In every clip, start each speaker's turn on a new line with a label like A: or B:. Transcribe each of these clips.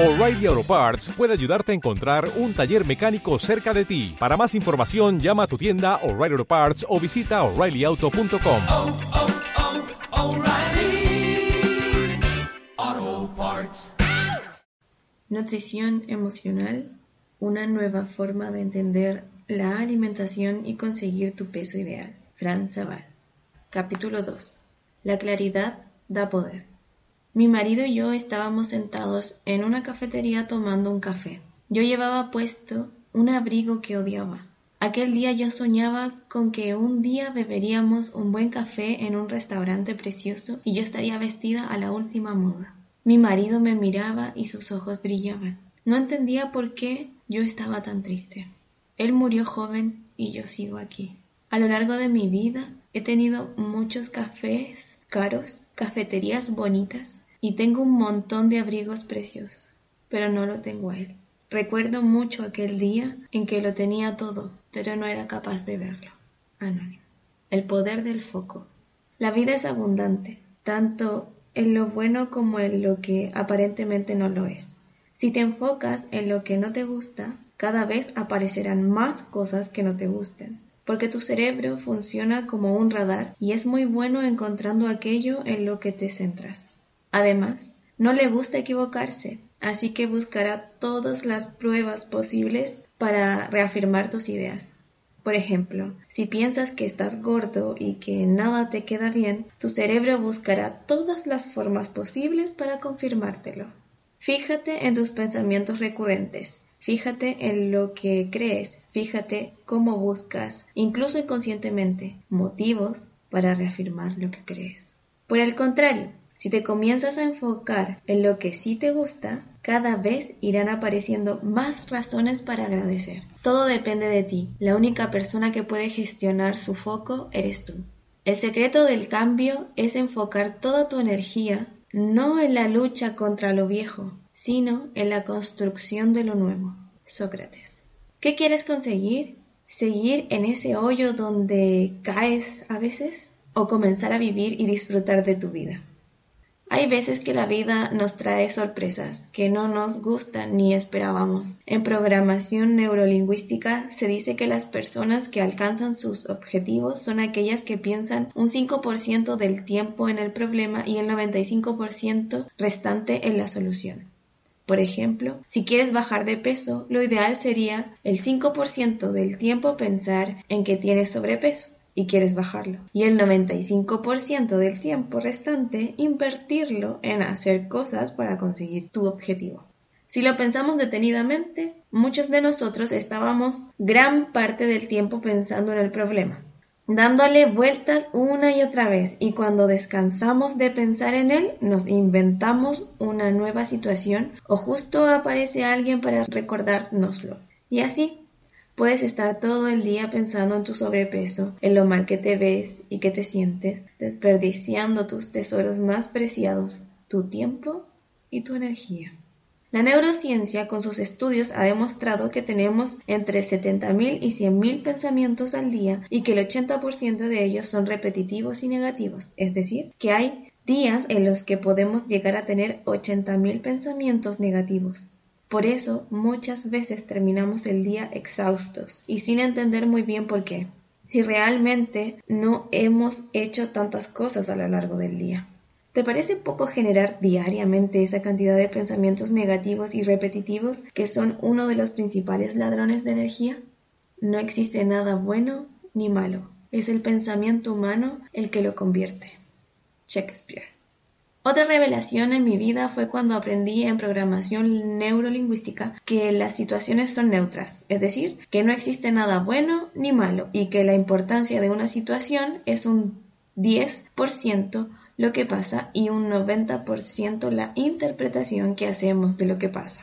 A: O'Reilly Auto Parts puede ayudarte a encontrar un taller mecánico cerca de ti. Para más información, llama a tu tienda O'Reilly Auto Parts o visita oreillyauto.com.
B: oh, oh, Parts.
C: Nutrición emocional, una nueva forma de entender la alimentación y conseguir tu peso ideal. Fran Zaval. Capítulo 2. La claridad da poder. Mi marido y yo estábamos sentados en una cafetería tomando un café. Yo llevaba puesto un abrigo que odiaba. Aquel día yo soñaba con que un día beberíamos un buen café en un restaurante precioso y yo estaría vestida a la última moda. Mi marido me miraba y sus ojos brillaban. No entendía por qué yo estaba tan triste. Él murió joven y yo sigo aquí. A lo largo de mi vida he tenido muchos cafés caros, cafeterías bonitas y tengo un montón de abrigos preciosos, pero no lo tengo a él. Recuerdo mucho aquel día en que lo tenía todo, pero no era capaz de verlo. Anónimo. El poder del foco. La vida es abundante, tanto en lo bueno como en lo que aparentemente no lo es. Si te enfocas en lo que no te gusta, cada vez aparecerán más cosas que no te gusten, porque tu cerebro funciona como un radar y es muy bueno encontrando aquello en lo que te centras. Además, no le gusta equivocarse, así que buscará todas las pruebas posibles para reafirmar tus ideas. Por ejemplo, si piensas que estás gordo y que nada te queda bien, tu cerebro buscará todas las formas posibles para confirmártelo. Fíjate en tus pensamientos recurrentes, fíjate en lo que crees, fíjate cómo buscas, incluso inconscientemente, motivos para reafirmar lo que crees. Por el contrario, si te comienzas a enfocar en lo que sí te gusta, cada vez irán apareciendo más razones para agradecer. Todo depende de ti. La única persona que puede gestionar su foco eres tú. El secreto del cambio es enfocar toda tu energía no en la lucha contra lo viejo, sino en la construcción de lo nuevo. Sócrates. ¿Qué quieres conseguir? ¿Seguir en ese hoyo donde caes a veces? ¿O comenzar a vivir y disfrutar de tu vida? Hay veces que la vida nos trae sorpresas que no nos gustan ni esperábamos. En programación neurolingüística se dice que las personas que alcanzan sus objetivos son aquellas que piensan un 5% del tiempo en el problema y el 95% restante en la solución. Por ejemplo, si quieres bajar de peso, lo ideal sería el 5% del tiempo pensar en que tienes sobrepeso y quieres bajarlo. Y el 95% del tiempo restante invertirlo en hacer cosas para conseguir tu objetivo. Si lo pensamos detenidamente, muchos de nosotros estábamos gran parte del tiempo pensando en el problema, dándole vueltas una y otra vez y cuando descansamos de pensar en él, nos inventamos una nueva situación o justo aparece alguien para recordárnoslo. Y así Puedes estar todo el día pensando en tu sobrepeso, en lo mal que te ves y que te sientes, desperdiciando tus tesoros más preciados, tu tiempo y tu energía. La neurociencia con sus estudios ha demostrado que tenemos entre 70.000 y 100.000 pensamientos al día y que el 80% de ellos son repetitivos y negativos, es decir, que hay días en los que podemos llegar a tener 80.000 pensamientos negativos. Por eso muchas veces terminamos el día exhaustos y sin entender muy bien por qué, si realmente no hemos hecho tantas cosas a lo largo del día. ¿Te parece poco generar diariamente esa cantidad de pensamientos negativos y repetitivos que son uno de los principales ladrones de energía? No existe nada bueno ni malo, es el pensamiento humano el que lo convierte. Shakespeare. Otra revelación en mi vida fue cuando aprendí en programación neurolingüística que las situaciones son neutras, es decir, que no existe nada bueno ni malo y que la importancia de una situación es un 10% lo que pasa y un 90% la interpretación que hacemos de lo que pasa.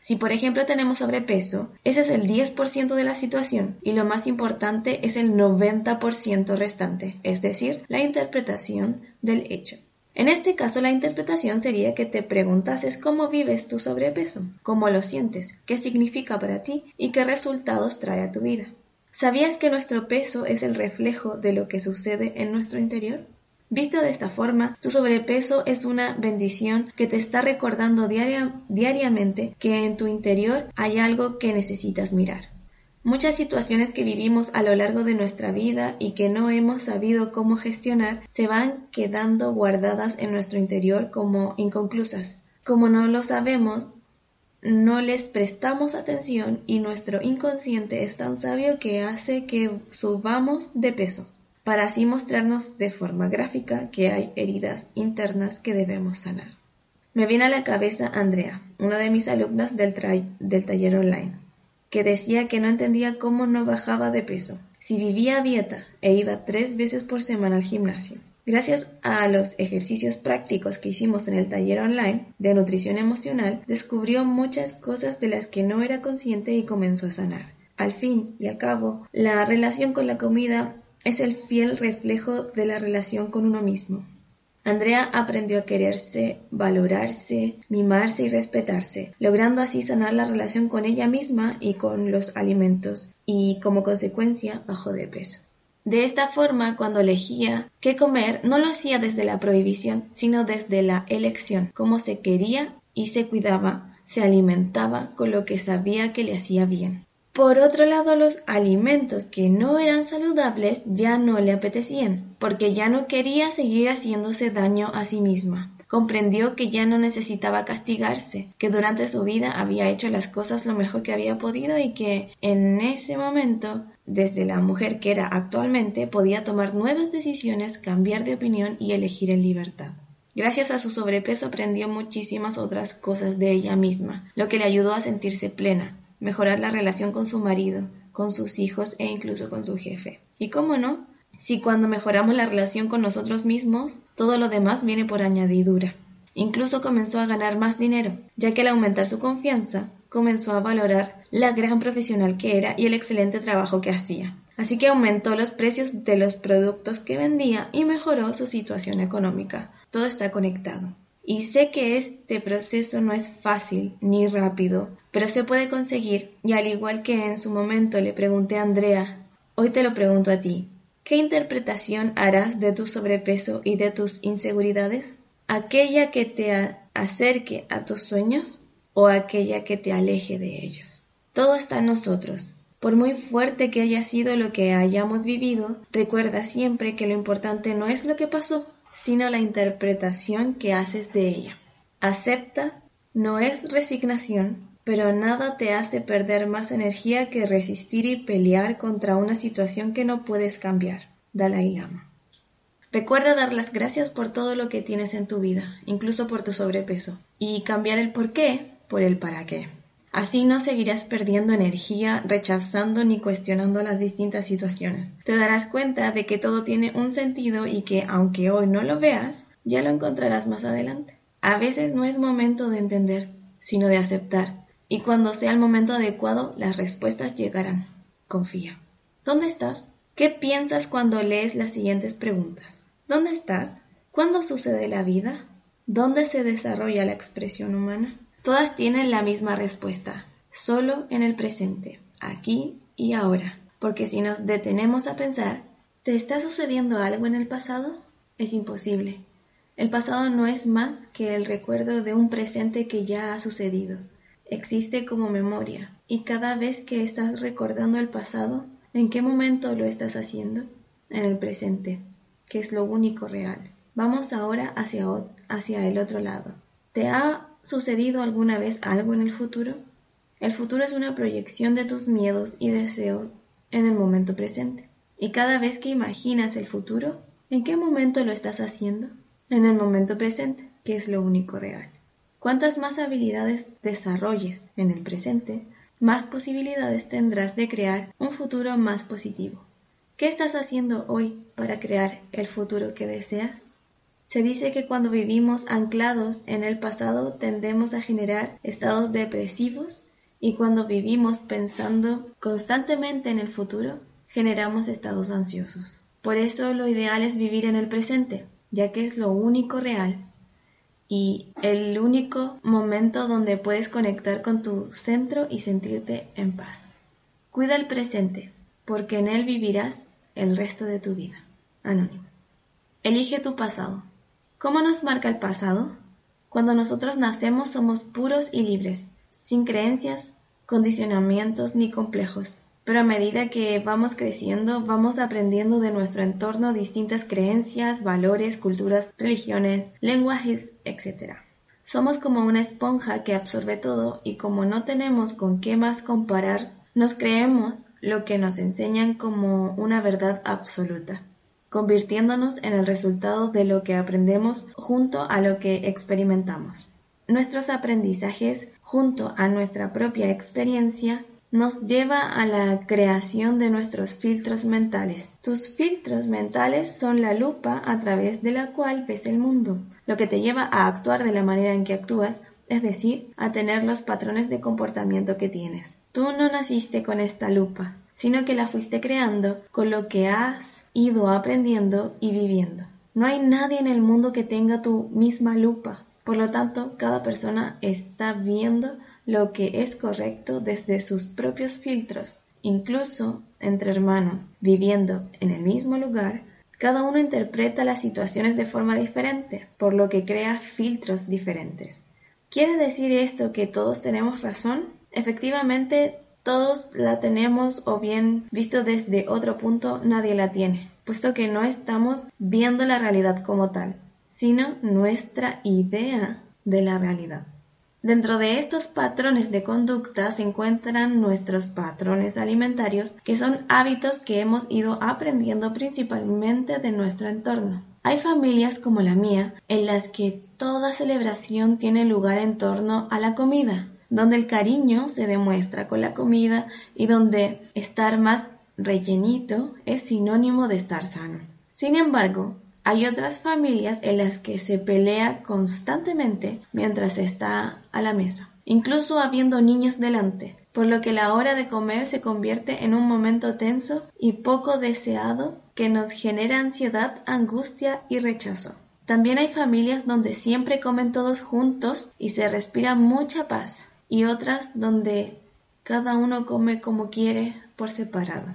C: Si por ejemplo tenemos sobrepeso, ese es el 10% de la situación y lo más importante es el 90% restante, es decir, la interpretación del hecho. En este caso, la interpretación sería que te preguntases cómo vives tu sobrepeso, cómo lo sientes, qué significa para ti y qué resultados trae a tu vida. ¿Sabías que nuestro peso es el reflejo de lo que sucede en nuestro interior? Visto de esta forma, tu sobrepeso es una bendición que te está recordando diariamente que en tu interior hay algo que necesitas mirar. Muchas situaciones que vivimos a lo largo de nuestra vida y que no hemos sabido cómo gestionar se van quedando guardadas en nuestro interior como inconclusas. Como no lo sabemos, no les prestamos atención y nuestro inconsciente es tan sabio que hace que subamos de peso para así mostrarnos de forma gráfica que hay heridas internas que debemos sanar. Me viene a la cabeza Andrea, una de mis alumnas del, taller online, que decía que no entendía cómo no bajaba de peso, si vivía dieta e iba tres veces por semana al gimnasio. Gracias a los ejercicios prácticos que hicimos en el taller online de nutrición emocional, descubrió muchas cosas de las que no era consciente y comenzó a sanar. Al fin y al cabo, la relación con la comida es el fiel reflejo de la relación con uno mismo. Andrea aprendió a quererse, valorarse, mimarse y respetarse, logrando así sanar la relación con ella misma y con los alimentos, y como consecuencia bajó de peso. De esta forma, cuando elegía qué comer, no lo hacía desde la prohibición, sino desde la elección, cómo se quería y se cuidaba, se alimentaba con lo que sabía que le hacía bien. Por otro lado, los alimentos que no eran saludables ya no le apetecían, porque ya no quería seguir haciéndose daño a sí misma. Comprendió que ya no necesitaba castigarse, que durante su vida había hecho las cosas lo mejor que había podido y que en ese momento, desde la mujer que era actualmente, podía tomar nuevas decisiones, cambiar de opinión y elegir en libertad. Gracias a su sobrepeso aprendió muchísimas otras cosas de ella misma, lo que le ayudó a sentirse plena, mejorar la relación con su marido, con sus hijos e incluso con su jefe. ¿Y cómo no? Si cuando mejoramos la relación con nosotros mismos, todo lo demás viene por añadidura. Incluso comenzó a ganar más dinero, ya que al aumentar su confianza, comenzó a valorar la gran profesional que era y el excelente trabajo que hacía. Así que aumentó los precios de los productos que vendía y mejoró su situación económica. Todo está conectado. Y sé que este proceso no es fácil ni rápido, pero se puede conseguir y al igual que en su momento le pregunté a Andrea, hoy te lo pregunto a ti. ¿Qué interpretación harás de tu sobrepeso y de tus inseguridades? ¿Aquella que te acerque a tus sueños o aquella que te aleje de ellos? Todo está en nosotros. Por muy fuerte que haya sido lo que hayamos vivido, recuerda siempre que lo importante no es lo que pasó, sino la interpretación que haces de ella. Acepta no es resignación, pero nada te hace perder más energía que resistir y pelear contra una situación que no puedes cambiar. Dalai Lama. Recuerda dar las gracias por todo lo que tienes en tu vida, incluso por tu sobrepeso, y cambiar el por qué por el para qué. Así no seguirás perdiendo energía, rechazando ni cuestionando las distintas situaciones. Te darás cuenta de que todo tiene un sentido y que, aunque hoy no lo veas, ya lo encontrarás más adelante. A veces no es momento de entender, sino de aceptar. Y cuando sea el momento adecuado, las respuestas llegarán. Confía. ¿Dónde estás? ¿Qué piensas cuando lees las siguientes preguntas? ¿Dónde estás? ¿Cuándo sucede la vida? ¿Dónde se desarrolla la expresión humana? Todas tienen la misma respuesta, solo en el presente, aquí y ahora. Porque si nos detenemos a pensar, ¿te está sucediendo algo en el pasado? Es imposible. El pasado no es más que el recuerdo de un presente que ya ha sucedido. Existe como memoria, y cada vez que estás recordando el pasado, ¿en qué momento lo estás haciendo? En el presente, que es lo único real. Vamos ahora hacia, hacia el otro lado. ¿Te ha sucedido alguna vez algo en el futuro? El futuro es una proyección de tus miedos y deseos en el momento presente. Y cada vez que imaginas el futuro, ¿en qué momento lo estás haciendo? En el momento presente, que es lo único real. Cuantas más habilidades desarrolles en el presente, más posibilidades tendrás de crear un futuro más positivo. ¿Qué estás haciendo hoy para crear el futuro que deseas? Se dice que cuando vivimos anclados en el pasado tendemos a generar estados depresivos y cuando vivimos pensando constantemente en el futuro generamos estados ansiosos. Por eso lo ideal es vivir en el presente, ya que es lo único real y el único momento donde puedes conectar con tu centro y sentirte en paz. Cuida el presente, porque en él vivirás el resto de tu vida. Anónimo. Elige tu pasado. ¿Cómo nos marca el pasado? Cuando nosotros nacemos somos puros y libres, sin creencias, condicionamientos ni complejos. Pero a medida que vamos creciendo, vamos aprendiendo de nuestro entorno distintas creencias, valores, culturas, religiones, lenguajes, etc. Somos como una esponja que absorbe todo y como no tenemos con qué más comparar, nos creemos lo que nos enseñan como una verdad absoluta, convirtiéndonos en el resultado de lo que aprendemos junto a lo que experimentamos. Nuestros aprendizajes junto a nuestra propia experiencia nos lleva a la creación de nuestros filtros mentales. Tus filtros mentales son la lupa a través de la cual ves el mundo, lo que te lleva a actuar de la manera en que actúas, es decir, a tener los patrones de comportamiento que tienes. Tú no naciste con esta lupa, sino que la fuiste creando con lo que has ido aprendiendo y viviendo. No hay nadie en el mundo que tenga tu misma lupa. Por lo tanto, cada persona está viendo lo que es correcto desde sus propios filtros. Incluso entre hermanos, viviendo en el mismo lugar, cada uno interpreta las situaciones de forma diferente, por lo que crea filtros diferentes. ¿Quiere decir esto que todos tenemos razón? Efectivamente, todos la tenemos o bien visto desde otro punto nadie la tiene, puesto que no estamos viendo la realidad como tal, sino nuestra idea de la realidad. Dentro de estos patrones de conducta se encuentran nuestros patrones alimentarios, que son hábitos que hemos ido aprendiendo principalmente de nuestro entorno. Hay familias como la mía en las que toda celebración tiene lugar en torno a la comida, donde el cariño se demuestra con la comida y donde estar más rellenito es sinónimo de estar sano. Sin embargo, hay otras familias en las que se pelea constantemente mientras está a la mesa, incluso habiendo niños delante, por lo que la hora de comer se convierte en un momento tenso y poco deseado que nos genera ansiedad, angustia y rechazo. También hay familias donde siempre comen todos juntos y se respira mucha paz, y otras donde cada uno come como quiere por separado.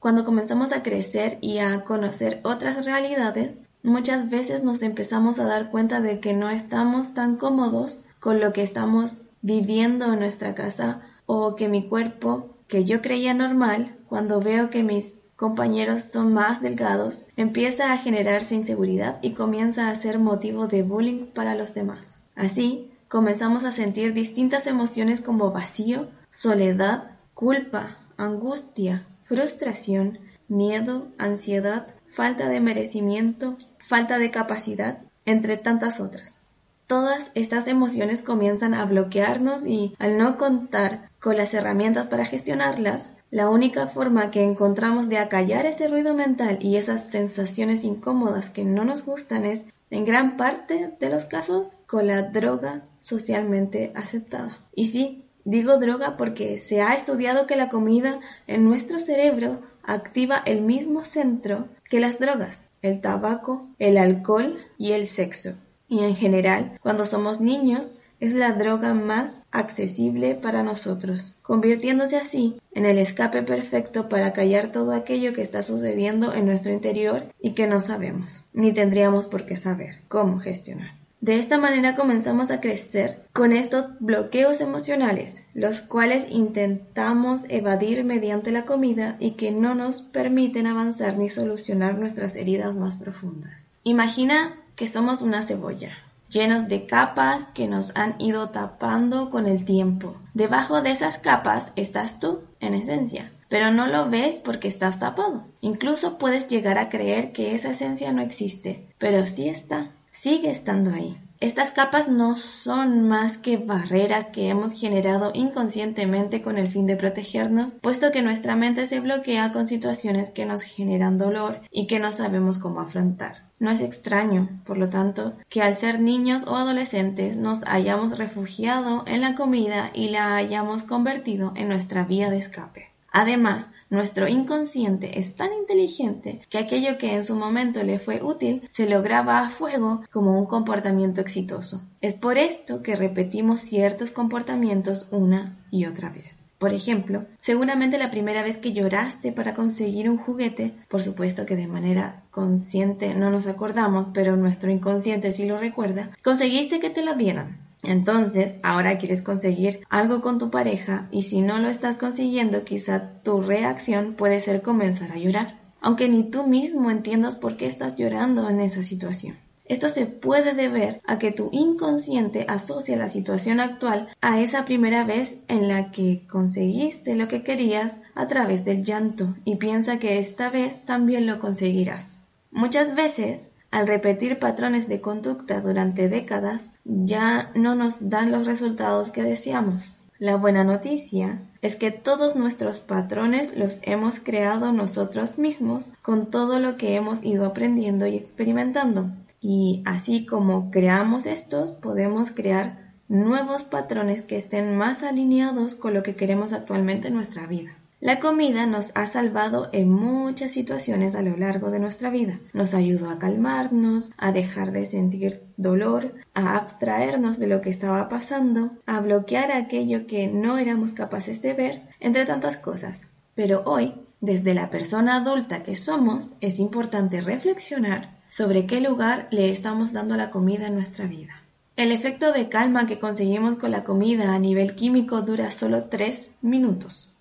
C: Cuando comenzamos a crecer y a conocer otras realidades, muchas veces nos empezamos a dar cuenta de que no estamos tan cómodos con lo que estamos viviendo en nuestra casa o que mi cuerpo, que yo creía normal, cuando veo que mis compañeros son más delgados, empieza a generarse inseguridad y comienza a ser motivo de bullying para los demás. Así, comenzamos a sentir distintas emociones como vacío, soledad, culpa, angustia, frustración, miedo, ansiedad, falta de merecimiento, falta de capacidad, entre tantas otras. Todas estas emociones comienzan a bloquearnos y al no contar con las herramientas para gestionarlas, la única forma que encontramos de acallar ese ruido mental y esas sensaciones incómodas que no nos gustan es, en gran parte de los casos, con la droga socialmente aceptada. Y sí, Digo droga porque se ha estudiado que la comida en nuestro cerebro activa el mismo centro que las drogas, el tabaco, el alcohol y el sexo. Y en general, cuando somos niños, es la droga más accesible para nosotros, convirtiéndose así en el escape perfecto para callar todo aquello que está sucediendo en nuestro interior y que no sabemos, ni tendríamos por qué saber cómo gestionar. De esta manera comenzamos a crecer con estos bloqueos emocionales, los cuales intentamos evadir mediante la comida y que no nos permiten avanzar ni solucionar nuestras heridas más profundas. Imagina que somos una cebolla, llenos de capas que nos han ido tapando con el tiempo. Debajo de esas capas estás tú, en esencia, pero no lo ves porque estás tapado. Incluso puedes llegar a creer que esa esencia no existe, pero sí está sigue estando ahí. Estas capas no son más que barreras que hemos generado inconscientemente con el fin de protegernos, puesto que nuestra mente se bloquea con situaciones que nos generan dolor y que no sabemos cómo afrontar. No es extraño, por lo tanto, que al ser niños o adolescentes nos hayamos refugiado en la comida y la hayamos convertido en nuestra vía de escape. Además, nuestro inconsciente es tan inteligente que aquello que en su momento le fue útil se lo graba a fuego como un comportamiento exitoso. Es por esto que repetimos ciertos comportamientos una y otra vez. Por ejemplo, seguramente la primera vez que lloraste para conseguir un juguete, por supuesto que de manera consciente no nos acordamos, pero nuestro inconsciente sí lo recuerda, conseguiste que te lo dieran. Entonces, ahora quieres conseguir algo con tu pareja y si no lo estás consiguiendo, quizá tu reacción puede ser comenzar a llorar, aunque ni tú mismo entiendas por qué estás llorando en esa situación. Esto se puede deber a que tu inconsciente asocia la situación actual a esa primera vez en la que conseguiste lo que querías a través del llanto y piensa que esta vez también lo conseguirás. Muchas veces al repetir patrones de conducta durante décadas, ya no nos dan los resultados que deseamos. La buena noticia es que todos nuestros patrones los hemos creado nosotros mismos con todo lo que hemos ido aprendiendo y experimentando. Y así como creamos estos, podemos crear nuevos patrones que estén más alineados con lo que queremos actualmente en nuestra vida. La comida nos ha salvado en muchas situaciones a lo largo de nuestra vida. Nos ayudó a calmarnos, a dejar de sentir dolor, a abstraernos de lo que estaba pasando, a bloquear aquello que no éramos capaces de ver, entre tantas cosas. Pero hoy, desde la persona adulta que somos, es importante reflexionar sobre qué lugar le estamos dando a la comida en nuestra vida. El efecto de calma que conseguimos con la comida a nivel químico dura solo tres minutos.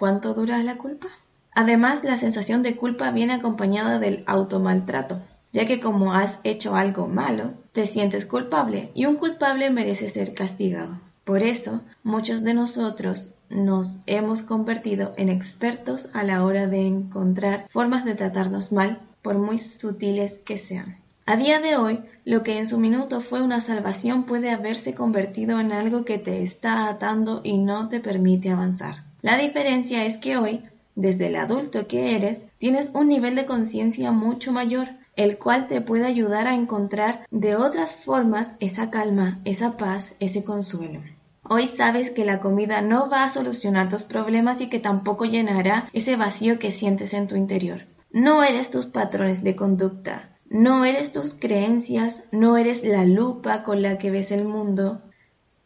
C: ¿Cuánto dura la culpa? Además, la sensación de culpa viene acompañada del automaltrato, ya que como has hecho algo malo, te sientes culpable y un culpable merece ser castigado. Por eso, muchos de nosotros nos hemos convertido en expertos a la hora de encontrar formas de tratarnos mal, por muy sutiles que sean. A día de hoy, lo que en su minuto fue una salvación puede haberse convertido en algo que te está atando y no te permite avanzar. La diferencia es que hoy, desde el adulto que eres, tienes un nivel de conciencia mucho mayor, el cual te puede ayudar a encontrar de otras formas esa calma, esa paz, ese consuelo. Hoy sabes que la comida no va a solucionar tus problemas y que tampoco llenará ese vacío que sientes en tu interior. No eres tus patrones de conducta, no eres tus creencias, no eres la lupa con la que ves el mundo.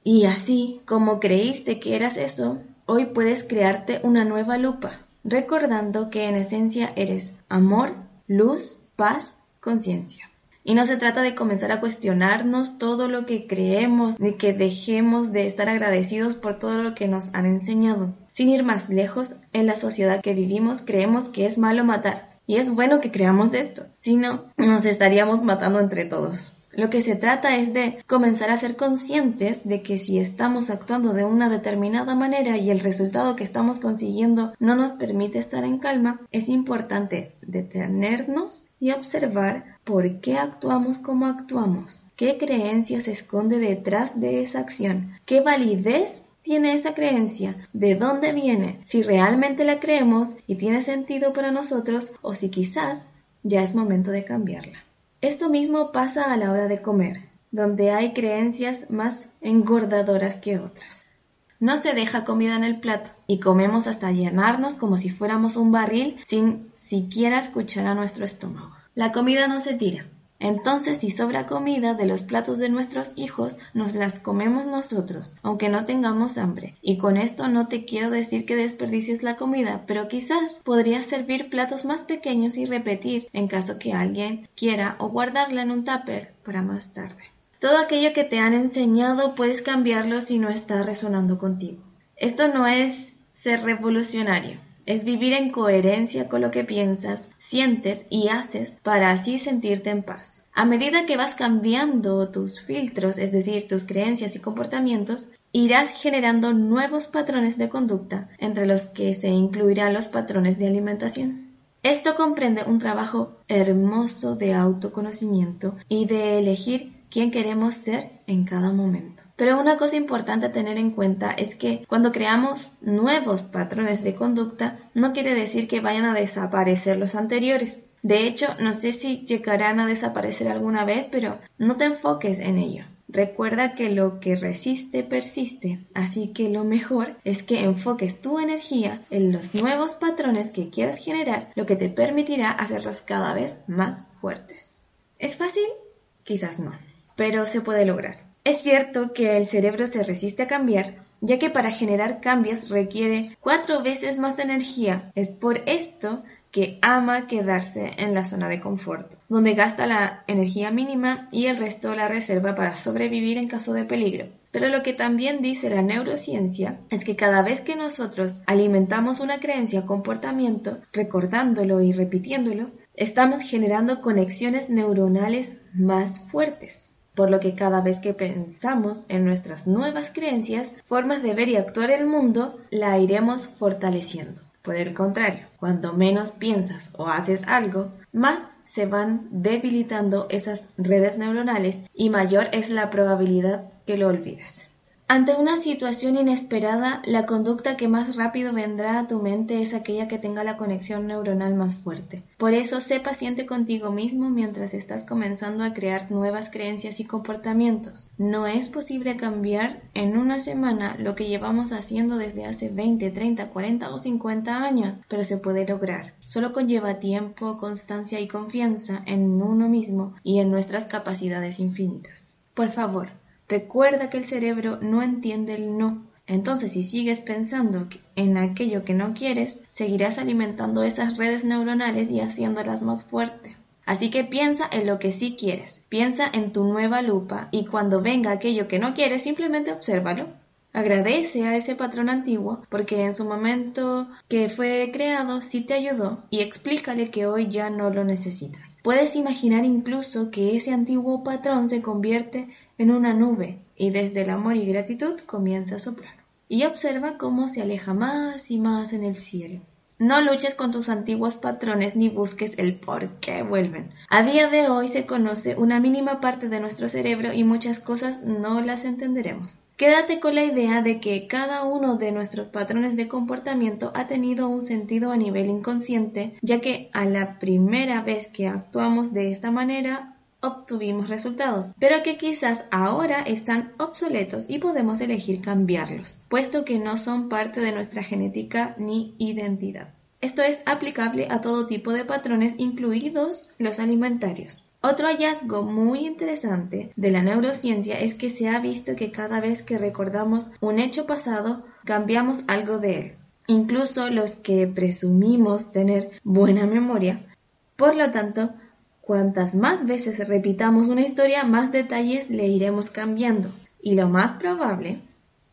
C: Y así como creíste que eras eso, Hoy puedes crearte una nueva lupa, recordando que en esencia eres amor, luz, paz, conciencia. Y no se trata de comenzar a cuestionarnos todo lo que creemos, ni que dejemos de estar agradecidos por todo lo que nos han enseñado. Sin ir más lejos, en la sociedad que vivimos creemos que es malo matar. Y es bueno que creamos esto, si no, nos estaríamos matando entre todos. Lo que se trata es de comenzar a ser conscientes de que si estamos actuando de una determinada manera y el resultado que estamos consiguiendo no nos permite estar en calma, es importante detenernos y observar por qué actuamos como actuamos, qué creencia se esconde detrás de esa acción, qué validez tiene esa creencia, de dónde viene, si realmente la creemos y tiene sentido para nosotros o si quizás ya es momento de cambiarla. Esto mismo pasa a la hora de comer, donde hay creencias más engordadoras que otras. No se deja comida en el plato y comemos hasta llenarnos como si fuéramos un barril sin siquiera escuchar a nuestro estómago. La comida no se tira, entonces, si sobra comida de los platos de nuestros hijos, nos las comemos nosotros, aunque no tengamos hambre. Y con esto no te quiero decir que desperdicies la comida, pero quizás podrías servir platos más pequeños y repetir en caso que alguien quiera o guardarla en un tupper para más tarde. Todo aquello que te han enseñado puedes cambiarlo si no está resonando contigo. Esto no es ser revolucionario, es vivir en coherencia con lo que piensas, sientes y haces para así sentirte en paz. A medida que vas cambiando tus filtros, es decir, tus creencias y comportamientos, irás generando nuevos patrones de conducta, entre los que se incluirán los patrones de alimentación. Esto comprende un trabajo hermoso de autoconocimiento y de elegir quién queremos ser en cada momento. Pero una cosa importante a tener en cuenta es que cuando creamos nuevos patrones de conducta, no quiere decir que vayan a desaparecer los anteriores. De hecho, no sé si llegarán a desaparecer alguna vez, pero no te enfoques en ello. Recuerda que lo que resiste persiste, así que lo mejor es que enfoques tu energía en los nuevos patrones que quieras generar, lo que te permitirá hacerlos cada vez más fuertes. ¿Es fácil? Quizás no, pero se puede lograr. Es cierto que el cerebro se resiste a cambiar, ya que para generar cambios requiere cuatro veces más energía. Es por esto que ama quedarse en la zona de confort, donde gasta la energía mínima y el resto la reserva para sobrevivir en caso de peligro. Pero lo que también dice la neurociencia es que cada vez que nosotros alimentamos una creencia o comportamiento, recordándolo y repitiéndolo, estamos generando conexiones neuronales más fuertes. Por lo que cada vez que pensamos en nuestras nuevas creencias, formas de ver y actuar el mundo, la iremos fortaleciendo. Por el contrario, cuando menos piensas o haces algo, más se van debilitando esas redes neuronales y mayor es la probabilidad que lo olvides. Ante una situación inesperada, la conducta que más rápido vendrá a tu mente es aquella que tenga la conexión neuronal más fuerte. Por eso, sé paciente contigo mismo mientras estás comenzando a crear nuevas creencias y comportamientos. No es posible cambiar en una semana lo que llevamos haciendo desde hace 20, 30, 40 o 50 años, pero se puede lograr. Solo conlleva tiempo, constancia y confianza en uno mismo y en nuestras capacidades infinitas. Por favor, Recuerda que el cerebro no entiende el no. Entonces, si sigues pensando en aquello que no quieres, seguirás alimentando esas redes neuronales y haciéndolas más fuertes. Así que piensa en lo que sí quieres, piensa en tu nueva lupa y cuando venga aquello que no quieres, simplemente obsérvalo. Agradece a ese patrón antiguo porque en su momento que fue creado sí te ayudó y explícale que hoy ya no lo necesitas. Puedes imaginar incluso que ese antiguo patrón se convierte en una nube y desde el amor y gratitud comienza a soplar. Y observa cómo se aleja más y más en el cielo. No luches con tus antiguos patrones ni busques el por qué vuelven. A día de hoy se conoce una mínima parte de nuestro cerebro y muchas cosas no las entenderemos. Quédate con la idea de que cada uno de nuestros patrones de comportamiento ha tenido un sentido a nivel inconsciente, ya que a la primera vez que actuamos de esta manera obtuvimos resultados, pero que quizás ahora están obsoletos y podemos elegir cambiarlos, puesto que no son parte de nuestra genética ni identidad. Esto es aplicable a todo tipo de patrones, incluidos los alimentarios. Otro hallazgo muy interesante de la neurociencia es que se ha visto que cada vez que recordamos un hecho pasado, cambiamos algo de él. Incluso los que presumimos tener buena memoria. Por lo tanto, Cuantas más veces repitamos una historia, más detalles le iremos cambiando. Y lo más probable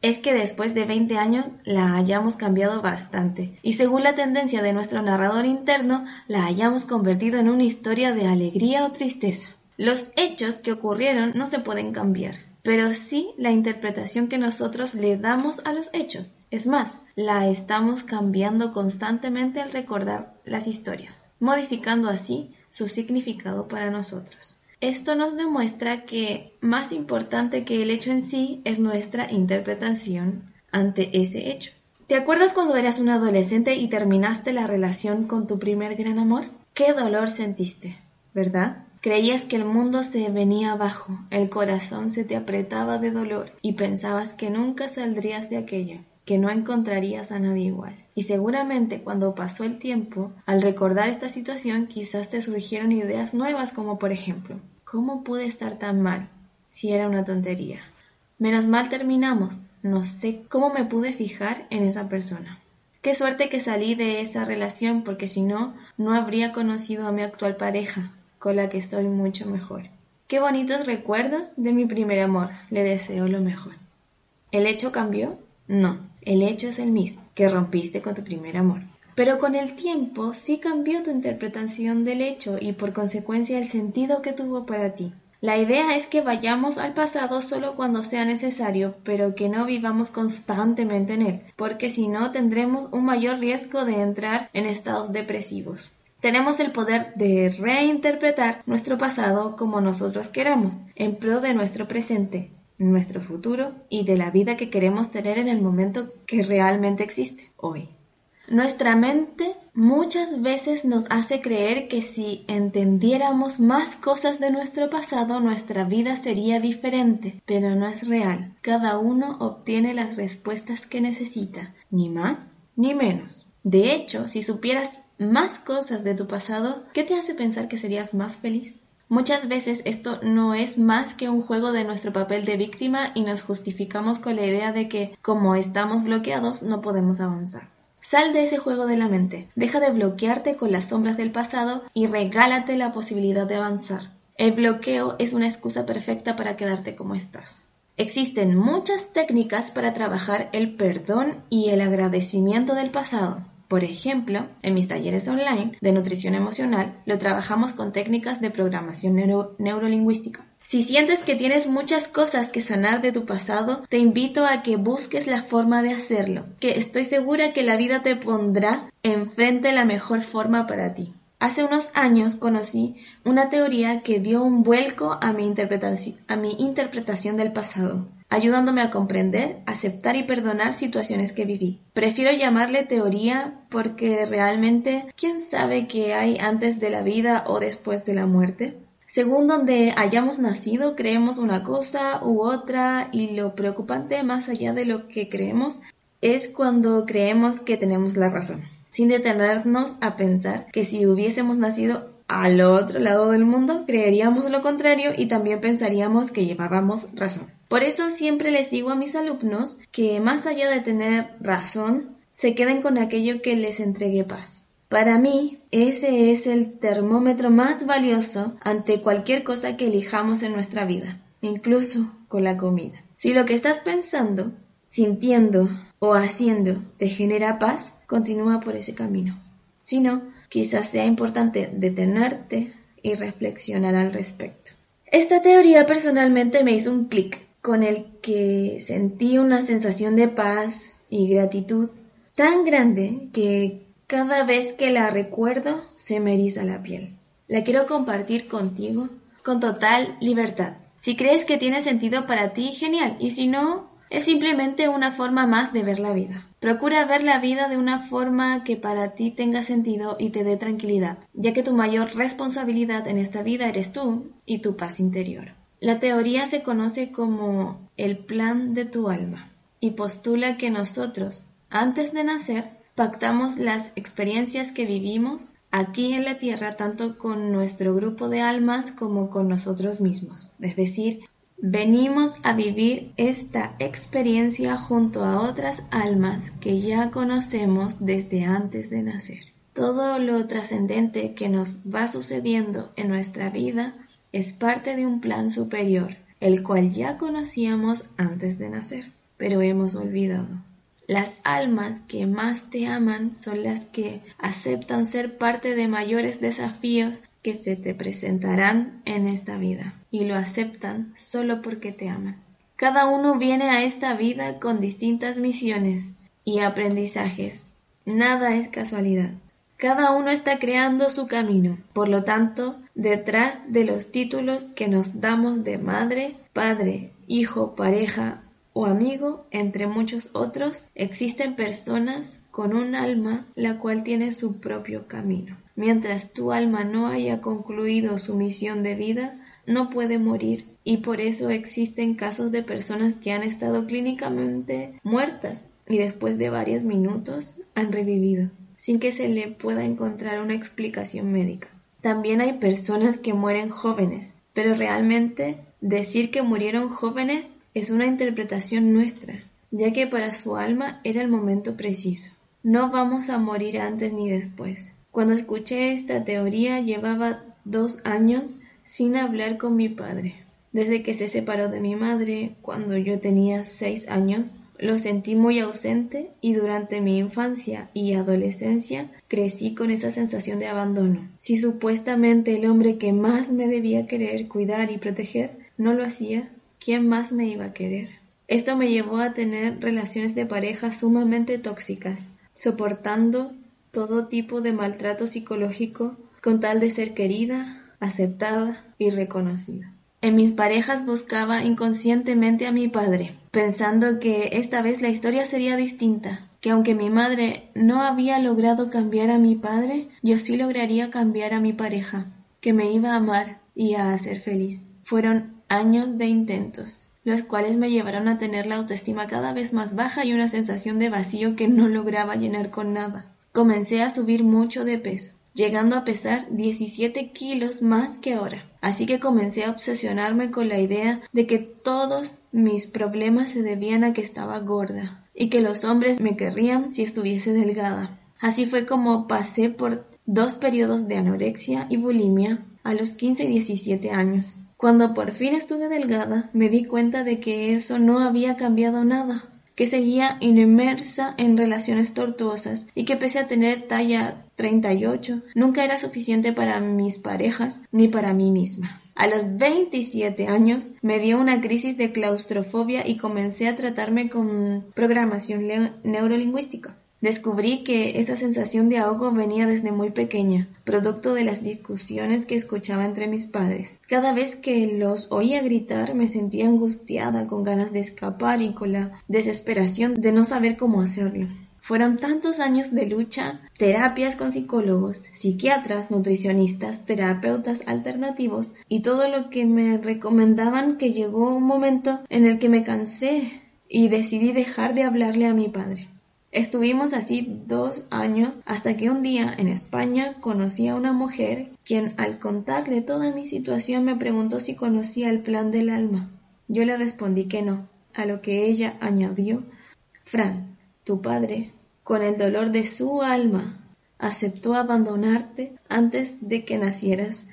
C: es que después de 20 años la hayamos cambiado bastante y según la tendencia de nuestro narrador interno la hayamos convertido en una historia de alegría o tristeza. Los hechos que ocurrieron no se pueden cambiar, pero sí la interpretación que nosotros le damos a los hechos. Es más, la estamos cambiando constantemente al recordar las historias, modificando así su significado para nosotros. Esto nos demuestra que más importante que el hecho en sí es nuestra interpretación ante ese hecho. ¿Te acuerdas cuando eras un adolescente y terminaste la relación con tu primer gran amor? ¿Qué dolor sentiste? ¿Verdad? Creías que el mundo se venía abajo, el corazón se te apretaba de dolor y pensabas que nunca saldrías de aquello que no encontrarías a nadie igual. Y seguramente cuando pasó el tiempo, al recordar esta situación quizás te surgieron ideas nuevas como por ejemplo, ¿cómo pude estar tan mal si era una tontería? Menos mal terminamos, no sé cómo me pude fijar en esa persona. Qué suerte que salí de esa relación porque si no, no habría conocido a mi actual pareja, con la que estoy mucho mejor. Qué bonitos recuerdos de mi primer amor, le deseo lo mejor. ¿El hecho cambió? No, el hecho es el mismo, que rompiste con tu primer amor. Pero con el tiempo sí cambió tu interpretación del hecho y por consecuencia el sentido que tuvo para ti. La idea es que vayamos al pasado solo cuando sea necesario, pero que no vivamos constantemente en él, porque si no tendremos un mayor riesgo de entrar en estados depresivos. Tenemos el poder de reinterpretar nuestro pasado como nosotros queramos, en pro de nuestro presente, nuestro futuro y de la vida que queremos tener en el momento que realmente existe hoy. Nuestra mente muchas veces nos hace creer que si entendiéramos más cosas de nuestro pasado, nuestra vida sería diferente, pero no es real. Cada uno obtiene las respuestas que necesita, ni más ni menos. De hecho, si supieras más cosas de tu pasado, ¿qué te hace pensar que serías más feliz? Muchas veces esto no es más que un juego de nuestro papel de víctima y nos justificamos con la idea de que, como estamos bloqueados, no podemos avanzar. Sal de ese juego de la mente, deja de bloquearte con las sombras del pasado y regálate la posibilidad de avanzar. El bloqueo es una excusa perfecta para quedarte como estás. Existen muchas técnicas para trabajar el perdón y el agradecimiento del pasado. Por ejemplo, en mis talleres online de nutrición emocional lo trabajamos con técnicas de programación neurolingüística. Si sientes que tienes muchas cosas que sanar de tu pasado, te invito a que busques la forma de hacerlo, que estoy segura que la vida te pondrá enfrente la mejor forma para ti. Hace unos años conocí una teoría que dio un vuelco a mi interpretación, del pasado ayudándome a comprender, aceptar y perdonar situaciones que viví. Prefiero llamarle teoría porque realmente, ¿quién sabe qué hay antes de la vida o después de la muerte? Según donde hayamos nacido, creemos una cosa u otra y lo preocupante más allá de lo que creemos es cuando creemos que tenemos la razón, sin detenernos a pensar que si hubiésemos nacido al otro lado del mundo, creeríamos lo contrario y también pensaríamos que llevábamos razón. Por eso siempre les digo a mis alumnos que más allá de tener razón, se queden con aquello que les entregue paz. Para mí, ese es el termómetro más valioso ante cualquier cosa que elijamos en nuestra vida, incluso con la comida. Si lo que estás pensando, sintiendo o haciendo te genera paz, continúa por ese camino. Si no, quizás sea importante detenerte y reflexionar al respecto. Esta teoría personalmente me hizo un clic con el que sentí una sensación de paz y gratitud tan grande que cada vez que la recuerdo se me eriza la piel. La quiero compartir contigo con total libertad. Si crees que tiene sentido para ti, genial. Y si no, es simplemente una forma más de ver la vida. Procura ver la vida de una forma que para ti tenga sentido y te dé tranquilidad, ya que tu mayor responsabilidad en esta vida eres tú y tu paz interior. La teoría se conoce como el plan de tu alma y postula que nosotros, antes de nacer, pactamos las experiencias que vivimos aquí en la Tierra tanto con nuestro grupo de almas como con nosotros mismos. Es decir, venimos a vivir esta experiencia junto a otras almas que ya conocemos desde antes de nacer. Todo lo trascendente que nos va sucediendo en nuestra vida es parte de un plan superior, el cual ya conocíamos antes de nacer, pero hemos olvidado. Las almas que más te aman son las que aceptan ser parte de mayores desafíos que se te presentarán en esta vida y lo aceptan solo porque te aman. Cada uno viene a esta vida con distintas misiones y aprendizajes. Nada es casualidad. Cada uno está creando su camino. Por lo tanto, detrás de los títulos que nos damos de madre, padre, hijo, pareja o amigo, entre muchos otros, existen personas con un alma la cual tiene su propio camino. Mientras tu alma no haya concluido su misión de vida, no puede morir y por eso existen casos de personas que han estado clínicamente muertas y después de varios minutos han revivido sin que se le pueda encontrar una explicación médica. También hay personas que mueren jóvenes, pero realmente decir que murieron jóvenes es una interpretación nuestra, ya que para su alma era el momento preciso. No vamos a morir antes ni después. Cuando escuché esta teoría llevaba dos años sin hablar con mi padre. Desde que se separó de mi madre cuando yo tenía seis años, lo sentí muy ausente y durante mi infancia y adolescencia crecí con esa sensación de abandono. Si supuestamente el hombre que más me debía querer, cuidar y proteger no lo hacía, ¿quién más me iba a querer? Esto me llevó a tener relaciones de pareja sumamente tóxicas, soportando todo tipo de maltrato psicológico con tal de ser querida, aceptada y reconocida. En mis parejas buscaba inconscientemente a mi padre, pensando que esta vez la historia sería distinta. que aunque mi madre no había logrado cambiar a mi padre, yo sí lograría cambiar a mi pareja, que me iba a amar y a hacer feliz. Fueron años de intentos, los cuales me llevaron a tener la autoestima cada vez más baja y una sensación de vacío que no lograba llenar con nada. Comencé a subir mucho de peso, llegando a pesar 17 kilos más que ahora. Así que comencé a obsesionarme con la idea de que todos mis problemas se debían a que estaba gorda y que los hombres me querrían si estuviese delgada. Así fue como pasé por dos periodos de anorexia y bulimia a los 15 y 17 años. Cuando por fin estuve delgada, me di cuenta de que eso no había cambiado nada, que seguía inmersa en relaciones tortuosas y que pese a tener talla 38, nunca era suficiente para mis parejas ni para mí misma. A los 27 años me dio una crisis de claustrofobia y comencé a tratarme con programación neurolingüística. Descubrí que esa sensación de ahogo venía desde muy pequeña, producto de las discusiones que escuchaba entre mis padres. Cada vez que los oía gritar me sentía angustiada, con ganas de escapar y con la desesperación de no saber cómo hacerlo. Fueron tantos años de lucha, terapias con psicólogos, psiquiatras, nutricionistas, terapeutas alternativos y todo lo que me recomendaban que llegó un momento en el que me cansé y decidí dejar de hablarle a mi padre. Estuvimos así dos años hasta que un día en España conocí a una mujer quien al contarle toda mi situación me preguntó si conocía el plan del alma. Yo le respondí que no, a lo que ella añadió Fran, tu padre, con el dolor de su alma, aceptó abandonarte antes de que nacieras,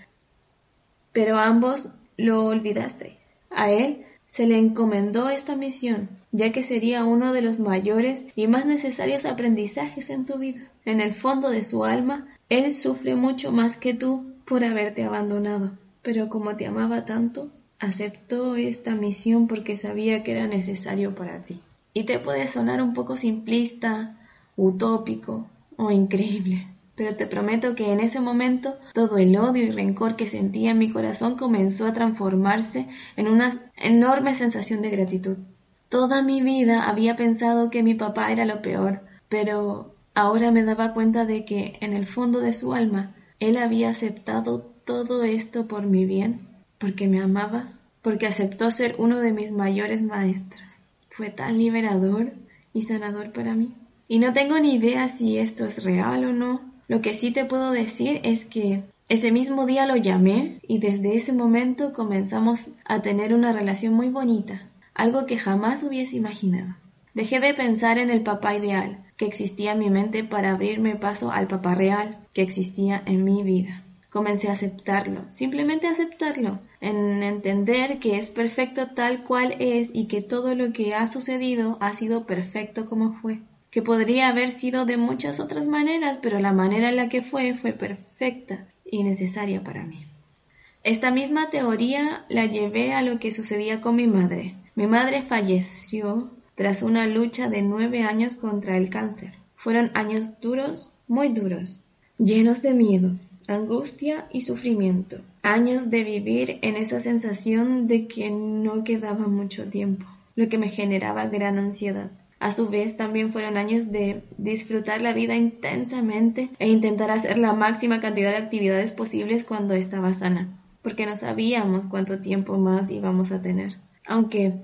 C: pero ambos lo olvidasteis. A él se le encomendó esta misión, ya que sería uno de los mayores y más necesarios aprendizajes en tu vida. En el fondo de su alma, él sufre mucho más que tú por haberte abandonado. Pero como te amaba tanto, aceptó esta misión porque sabía que era necesario para ti. Y te puede sonar un poco simplista, utópico o increíble pero te prometo que en ese momento todo el odio y rencor que sentía en mi corazón comenzó a transformarse en una enorme sensación de gratitud. Toda mi vida había pensado que mi papá era lo peor, pero ahora me daba cuenta de que en el fondo de su alma él había aceptado todo esto por mi bien, porque me amaba, porque aceptó ser uno de mis mayores maestros. Fue tan liberador y sanador para mí. Y no tengo ni idea si esto es real o no, lo que sí te puedo decir es que ese mismo día lo llamé y desde ese momento comenzamos a tener una relación muy bonita, algo que jamás hubiese imaginado. Dejé de pensar en el papá ideal que existía en mi mente para abrirme paso al papá real que existía en mi vida. Comencé a aceptarlo, simplemente aceptarlo, en entender que es perfecto tal cual es y que todo lo que ha sucedido ha sido perfecto como fue que podría haber sido de muchas otras maneras, pero la manera en la que fue fue perfecta y necesaria para mí. Esta misma teoría la llevé a lo que sucedía con mi madre. Mi madre falleció tras una lucha de nueve años contra el cáncer. Fueron años duros, muy duros, llenos de miedo, angustia y sufrimiento. Años de vivir en esa sensación de que no quedaba mucho tiempo, lo que me generaba gran ansiedad. A su vez, también fueron años de disfrutar la vida intensamente e intentar hacer la máxima cantidad de actividades posibles cuando estaba sana, porque no sabíamos cuánto tiempo más íbamos a tener. Aunque,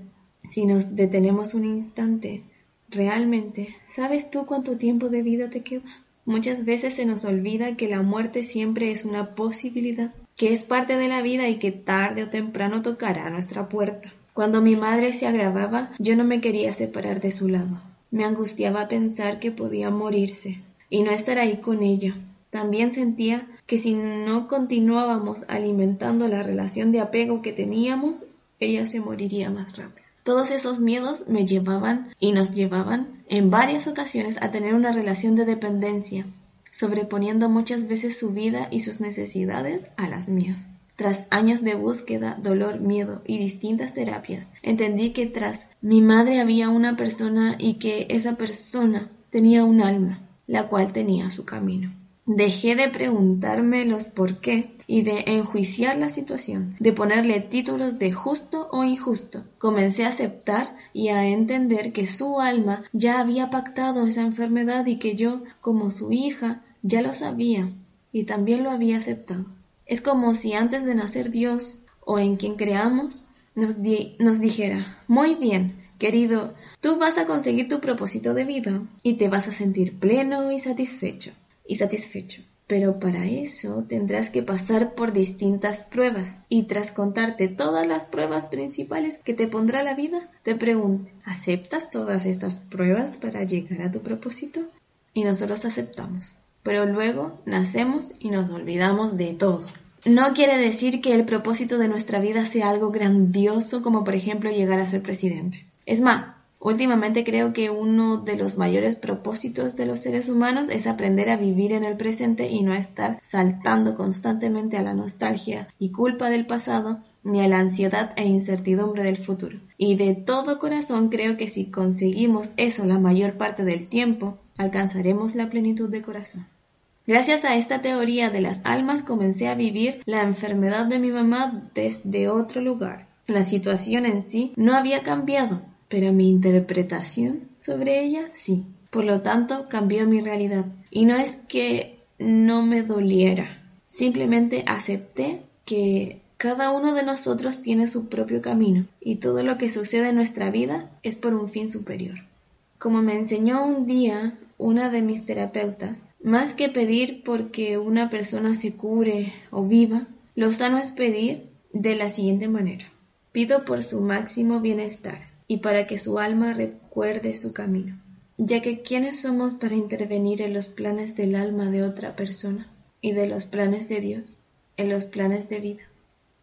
C: si nos detenemos un instante, realmente, ¿sabes tú cuánto tiempo de vida te queda? Muchas veces se nos olvida que la muerte siempre es una posibilidad, que es parte de la vida y que tarde o temprano tocará nuestra puerta. Cuando mi madre se agravaba, yo no me quería separar de su lado. Me angustiaba pensar que podía morirse y no estar ahí con ella. También sentía que si no continuábamos alimentando la relación de apego que teníamos, ella se moriría más rápido. Todos esos miedos me llevaban y nos llevaban en varias ocasiones a tener una relación de dependencia, sobreponiendo muchas veces su vida y sus necesidades a las mías. Tras años de búsqueda, dolor, miedo y distintas terapias, entendí que tras mi madre había una persona y que esa persona tenía un alma, la cual tenía su camino. Dejé de preguntarme los por qué y de enjuiciar la situación, de ponerle títulos de justo o injusto. Comencé a aceptar y a entender que su alma ya había pactado esa enfermedad y que yo, como su hija, ya lo sabía y también lo había aceptado. Es como si antes de nacer Dios o en quien creamos nos, dijera, muy bien, querido, tú vas a conseguir tu propósito de vida y te vas a sentir pleno y satisfecho y satisfecho. Pero para eso tendrás que pasar por distintas pruebas y tras contarte todas las pruebas principales que te pondrá la vida, te pregunte, ¿aceptas todas estas pruebas para llegar a tu propósito? Y nosotros aceptamos. Pero luego nacemos y nos olvidamos de todo. No quiere decir que el propósito de nuestra vida sea algo grandioso como por ejemplo llegar a ser presidente. Es más, Últimamente creo que uno de los mayores propósitos de los seres humanos es aprender a vivir en el presente y no estar saltando constantemente a la nostalgia y culpa del pasado ni a la ansiedad e incertidumbre del futuro. Y de todo corazón creo que si conseguimos eso la mayor parte del tiempo, alcanzaremos la plenitud de corazón. Gracias a esta teoría de las almas comencé a vivir la enfermedad de mi mamá desde otro lugar. La situación en sí no había cambiado, pero mi interpretación sobre ella sí. Por lo tanto, cambió mi realidad. Y no es que no me doliera, simplemente acepté que cada uno de nosotros tiene su propio camino y todo lo que sucede en nuestra vida es por un fin superior. Como me enseñó un día una de mis terapeutas, más que pedir porque una persona se cure o viva, lo sano es pedir de la siguiente manera. Pido por su máximo bienestar y para que su alma recuerde su camino, ya que ¿quiénes somos para intervenir en los planes del alma de otra persona y de los planes de Dios, en los planes de vida?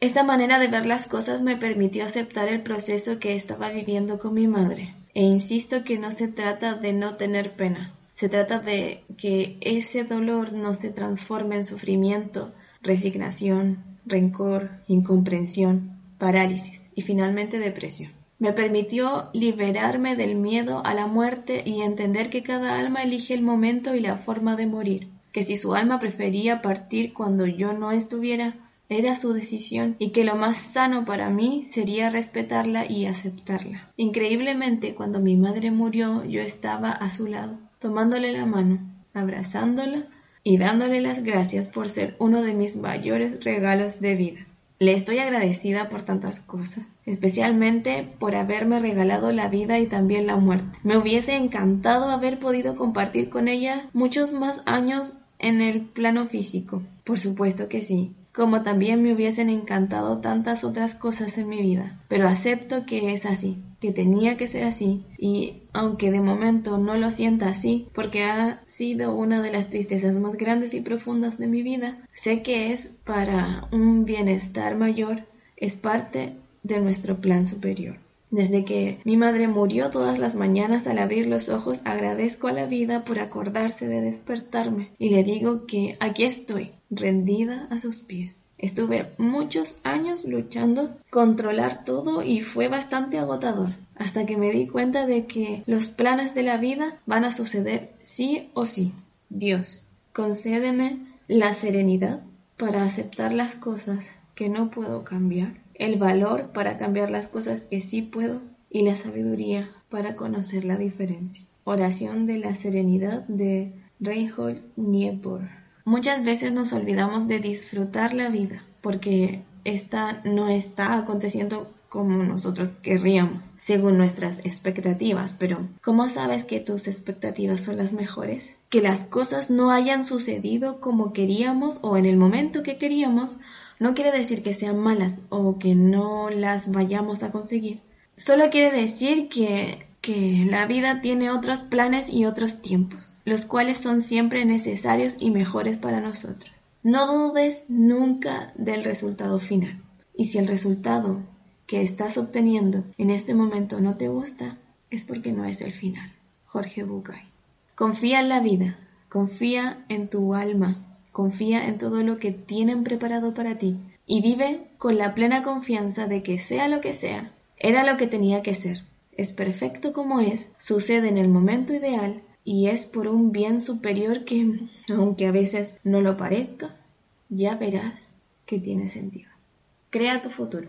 C: Esta manera de ver las cosas me permitió aceptar el proceso que estaba viviendo con mi madre, e insisto que no se trata de no tener pena, se trata de que ese dolor no se transforme en sufrimiento, resignación, rencor, incomprensión, parálisis y finalmente depresión. Me permitió liberarme del miedo a la muerte y entender que cada alma elige el momento y la forma de morir, que si su alma prefería partir cuando yo no estuviera, era su decisión y que lo más sano para mí sería respetarla y aceptarla. Increíblemente, cuando mi madre murió, yo estaba a su lado, tomándole la mano, abrazándola y dándole las gracias por ser uno de mis mayores regalos de vida. Le estoy agradecida por tantas cosas, especialmente por haberme regalado la vida y también la muerte. Me hubiese encantado haber podido compartir con ella muchos más años en el plano físico. Por supuesto que sí, como también me hubiesen encantado tantas otras cosas en mi vida. Pero acepto que es así, que tenía que ser así, y aunque de momento no lo sienta así, porque ha sido una de las tristezas más grandes y profundas de mi vida, sé que es para un bienestar mayor, es parte de nuestro plan superior. Desde que mi madre murió todas las mañanas al abrir los ojos agradezco a la vida por acordarse de despertarme y le digo que aquí estoy, rendida a sus pies. Estuve muchos años luchando controlar todo y fue bastante agotador, hasta que me di cuenta de que los planes de la vida van a suceder sí o sí. Dios, concédeme la serenidad para aceptar las cosas que no puedo cambiar el valor para cambiar las cosas que sí puedo y la sabiduría para conocer la diferencia. Oración de la serenidad de Reinhold Niebuhr. Muchas veces nos olvidamos de disfrutar la vida porque esta no está aconteciendo como nosotros querríamos, según nuestras expectativas, pero ¿cómo sabes que tus expectativas son las mejores? Que las cosas no hayan sucedido como queríamos o en el momento que queríamos no quiere decir que sean malas o que no las vayamos a conseguir. Solo quiere decir que, que la vida tiene otros planes y otros tiempos, los cuales son siempre necesarios y mejores para nosotros. No dudes nunca del resultado final. Y si el resultado que estás obteniendo en este momento no te gusta, es porque no es el final. Jorge Bucay. Confía en la vida, confía en tu alma, confía en todo lo que tienen preparado para ti y vive con la plena confianza de que sea lo que sea, era lo que tenía que ser. Es perfecto como es, sucede en el momento ideal y es por un bien superior que, aunque a veces no lo parezca, ya verás que tiene sentido. Crea tu futuro.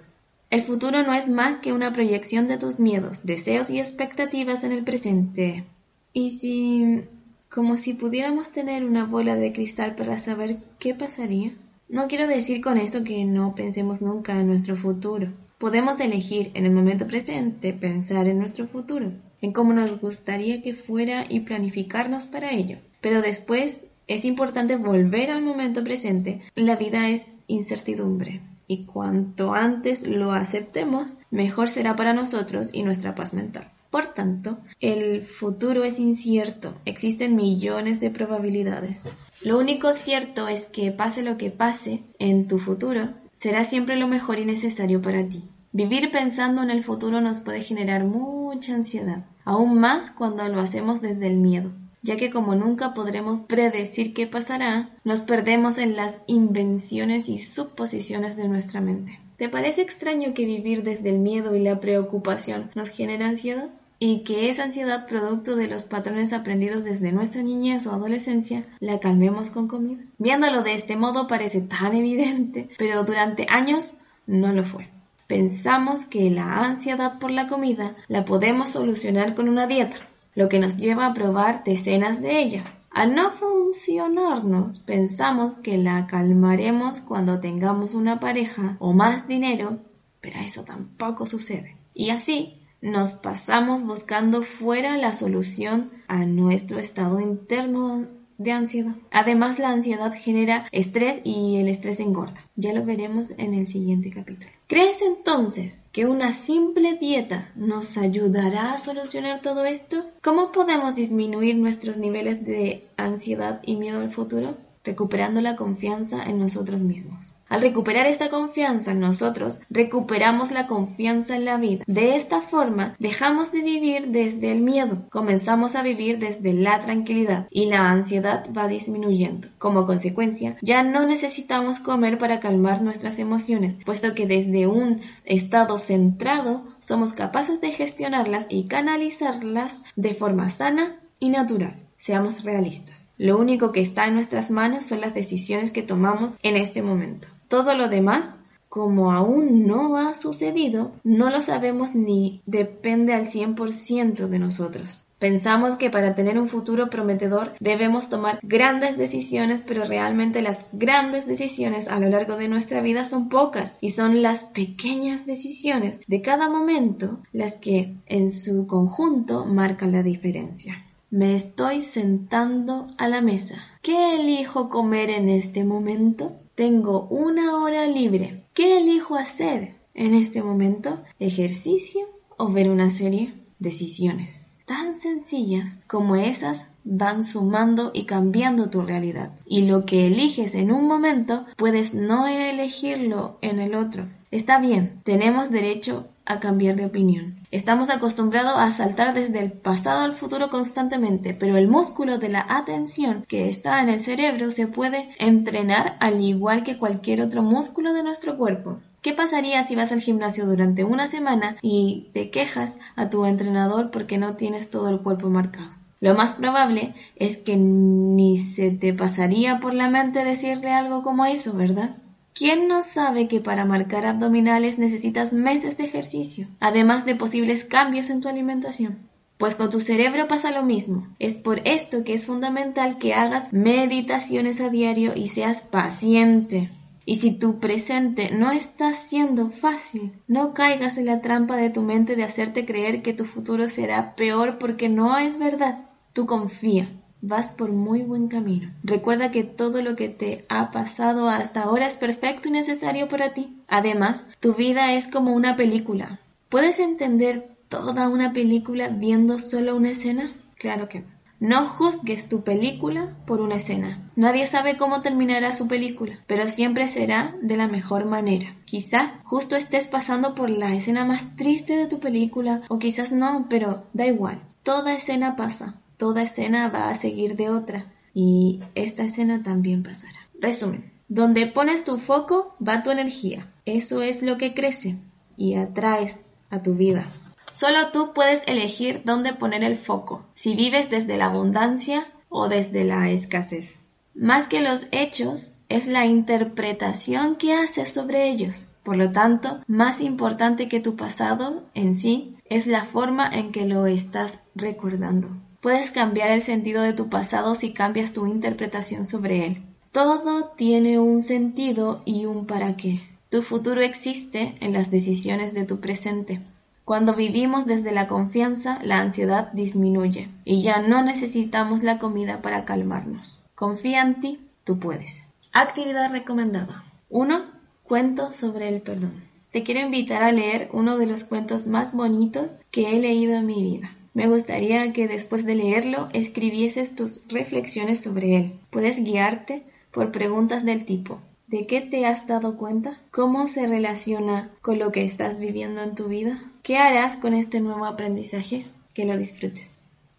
C: El futuro no es más que una proyección de tus miedos, deseos y expectativas en el presente. Y si, como si pudiéramos tener una bola de cristal para saber qué pasaría, no quiero decir con esto que no pensemos nunca en nuestro futuro. Podemos elegir en el momento presente pensar en nuestro futuro, en cómo nos gustaría que fuera y planificarnos para ello. Pero después es importante volver al momento presente. La vida es incertidumbre y cuanto antes lo aceptemos, mejor será para nosotros y nuestra paz mental. Por tanto, el futuro es incierto, existen millones de probabilidades. Lo único cierto es que pase lo que pase en tu futuro, será siempre lo mejor y necesario para ti. Vivir pensando en el futuro nos puede generar mucha ansiedad, aún más cuando lo hacemos desde el miedo ya que como nunca podremos predecir qué pasará, nos perdemos en las invenciones y suposiciones de nuestra mente. ¿Te parece extraño que vivir desde el miedo y la preocupación nos genera ansiedad? y que esa ansiedad producto de los patrones aprendidos desde nuestra niñez o adolescencia la calmemos con comida. Viéndolo de este modo parece tan evidente, pero durante años no lo fue. Pensamos que la ansiedad por la comida la podemos solucionar con una dieta, lo que nos lleva a probar decenas de ellas. Al no funcionarnos, pensamos que la calmaremos cuando tengamos una pareja o más dinero, pero eso tampoco sucede. Y así nos pasamos buscando fuera la solución a nuestro estado interno de ansiedad. Además, la ansiedad genera estrés y el estrés engorda. Ya lo veremos en el siguiente capítulo. ¿Crees entonces que una simple dieta nos ayudará a solucionar todo esto? ¿Cómo podemos disminuir nuestros niveles de ansiedad y miedo al futuro? Recuperando la confianza en nosotros mismos. Al recuperar esta confianza en nosotros, recuperamos la confianza en la vida. De esta forma, dejamos de vivir desde el miedo, comenzamos a vivir desde la tranquilidad y la ansiedad va disminuyendo. Como consecuencia, ya no necesitamos comer para calmar nuestras emociones, puesto que desde un estado centrado somos capaces de gestionarlas y canalizarlas de forma sana y natural. Seamos realistas. Lo único que está en nuestras manos son las decisiones que tomamos en este momento. Todo lo demás, como aún no ha sucedido, no lo sabemos ni depende al 100% de nosotros. Pensamos que para tener un futuro prometedor debemos tomar grandes decisiones, pero realmente las grandes decisiones a lo largo de nuestra vida son pocas y son las pequeñas decisiones de cada momento las que en su conjunto marcan la diferencia. Me estoy sentando a la mesa. ¿Qué elijo comer en este momento? Tengo una hora libre. ¿Qué elijo hacer en este momento? ¿Ejercicio o ver una serie? Decisiones tan sencillas como esas van sumando y cambiando tu realidad. Y lo que eliges en un momento puedes no elegirlo en el otro. Está bien, tenemos derecho a cambiar de opinión. Estamos acostumbrados a saltar desde el pasado al futuro constantemente, pero el músculo de la atención que está en el cerebro se puede entrenar al igual que cualquier otro músculo de nuestro cuerpo. ¿Qué pasaría si vas al gimnasio durante una semana y te quejas a tu entrenador porque no tienes todo el cuerpo marcado? Lo más probable es que ni se te pasaría por la mente decirle algo como eso, ¿verdad? ¿Quién no sabe que para marcar abdominales necesitas meses de ejercicio, además de posibles cambios en tu alimentación? Pues con tu cerebro pasa lo mismo. Es por esto que es fundamental que hagas meditaciones a diario y seas paciente. Y si tu presente no está siendo fácil, no caigas en la trampa de tu mente de hacerte creer que tu futuro será peor porque no es verdad. Tú confía, vas por muy buen camino. Recuerda que todo lo que te ha pasado hasta ahora es perfecto y necesario para ti. Además, tu vida es como una película. ¿Puedes entender toda una película viendo solo una escena? Claro que no. No juzgues tu película por una escena. Nadie sabe cómo terminará su película, pero siempre será de la mejor manera. Quizás justo estés pasando por la escena más triste de tu película, o quizás no, pero da igual. Toda escena pasa toda escena va a seguir de otra y esta escena también pasará. Resumen, donde pones tu foco va tu energía. Eso es lo que crece y atraes a tu vida. Solo tú puedes elegir dónde poner el foco, si vives desde la abundancia o desde la escasez. Más que los hechos, es la interpretación que haces sobre ellos. Por lo tanto, más importante que tu pasado en sí es la forma en que lo estás recordando. Puedes cambiar el sentido de tu pasado si cambias tu interpretación sobre él. Todo tiene un sentido y un para qué. Tu futuro existe en las decisiones de tu presente. Cuando vivimos desde la confianza, la ansiedad disminuye y ya no necesitamos la comida para calmarnos. Confía en ti, tú puedes. Actividad recomendada. 1. Cuento sobre el perdón. Te quiero invitar a leer uno de los cuentos más bonitos que he leído en mi vida. Me gustaría que después de leerlo escribieses tus reflexiones sobre él. Puedes guiarte por preguntas del tipo ¿De qué te has dado cuenta? ¿Cómo se relaciona con lo que estás viviendo en tu vida? ¿Qué harás con este nuevo aprendizaje? Que lo disfrutes.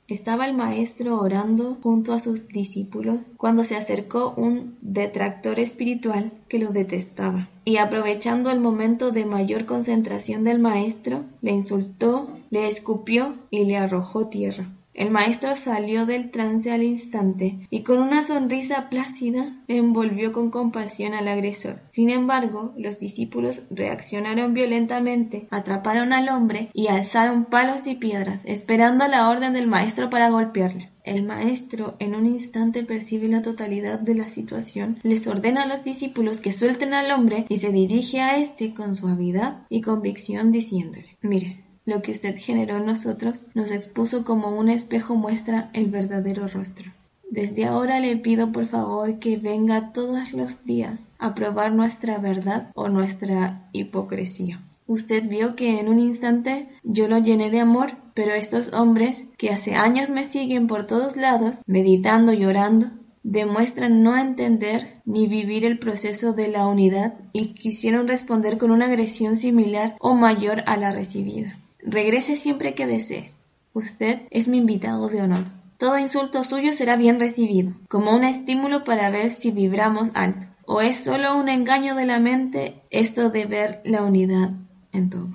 C: Estaba el maestro orando junto a sus discípulos cuando se acercó un detractor espiritual que lo detestaba, y aprovechando el momento de mayor concentración del maestro, le insultó, le escupió y le arrojó tierra. El maestro salió del trance al instante y con una sonrisa plácida envolvió con compasión al agresor. Sin embargo, los discípulos reaccionaron violentamente, atraparon al hombre y alzaron palos y piedras, esperando la orden del maestro para golpearle. El maestro en un instante percibe la totalidad de la situación, les ordena a los discípulos que suelten al hombre y se dirige a éste con suavidad y convicción diciéndole Mire, lo que usted generó en nosotros nos expuso como un espejo muestra el verdadero rostro. Desde ahora le pido por favor que venga todos los días a probar nuestra verdad o nuestra hipocresía. Usted vio que en un instante yo lo llené de amor, pero estos hombres que hace años me siguen por todos lados, meditando y orando, demuestran no entender ni vivir el proceso de la unidad y quisieron responder con una agresión similar o mayor a la recibida. Regrese siempre que desee. Usted es mi invitado de honor. Todo insulto suyo será bien recibido, como un estímulo para ver si vibramos alto. ¿O es solo un engaño de la mente esto de ver la unidad en todo?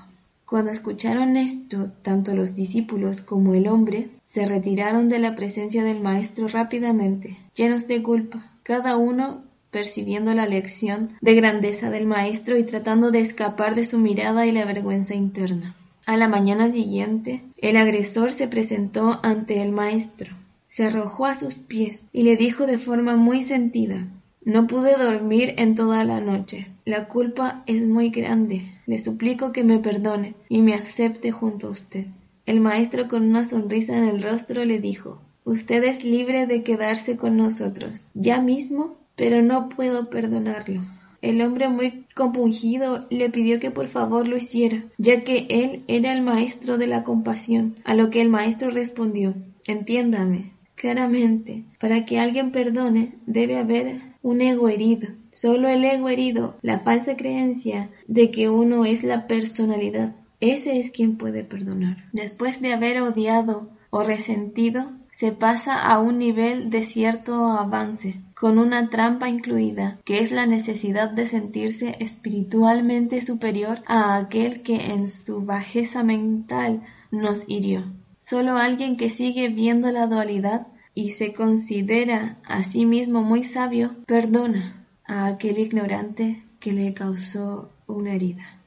C: Cuando escucharon esto, tanto los discípulos como el hombre se retiraron de la presencia del Maestro rápidamente, llenos de culpa, cada uno percibiendo la lección de grandeza del Maestro y tratando de escapar de su mirada y la vergüenza interna. A la mañana siguiente, el agresor se presentó ante el maestro, se arrojó a sus pies y le dijo de forma muy sentida No pude dormir en toda la noche. La culpa es muy grande. Le suplico que me perdone y me acepte junto a usted. El maestro con una sonrisa en el rostro le dijo Usted es libre de quedarse con nosotros, ya mismo, pero no puedo perdonarlo. El hombre muy compungido le pidió que por favor lo hiciera, ya que él era el maestro de la compasión, a lo que el maestro respondió Entiéndame, claramente, para que alguien perdone debe haber un ego herido. Solo el ego herido, la falsa creencia de que uno es la personalidad, ese es quien puede perdonar. Después de haber odiado o resentido, se pasa a un nivel de cierto avance, con una trampa incluida, que es la necesidad de sentirse espiritualmente superior a aquel que en su bajeza mental nos hirió. Solo alguien que sigue viendo la dualidad y se considera a sí mismo muy sabio, perdona a aquel ignorante que le causó una herida.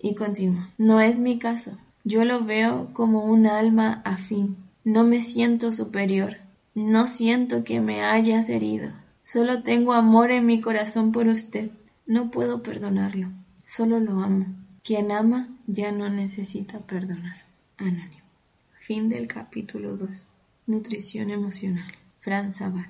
C: Y continúa. No es mi caso. Yo lo veo como un alma afín. No me siento superior. No siento que me hayas herido. Solo tengo amor en mi corazón por usted. No puedo perdonarlo. Solo lo amo. Quien ama ya no necesita perdonar. Anónimo. Fin del capítulo 2. Nutrición emocional. Fran Zaval.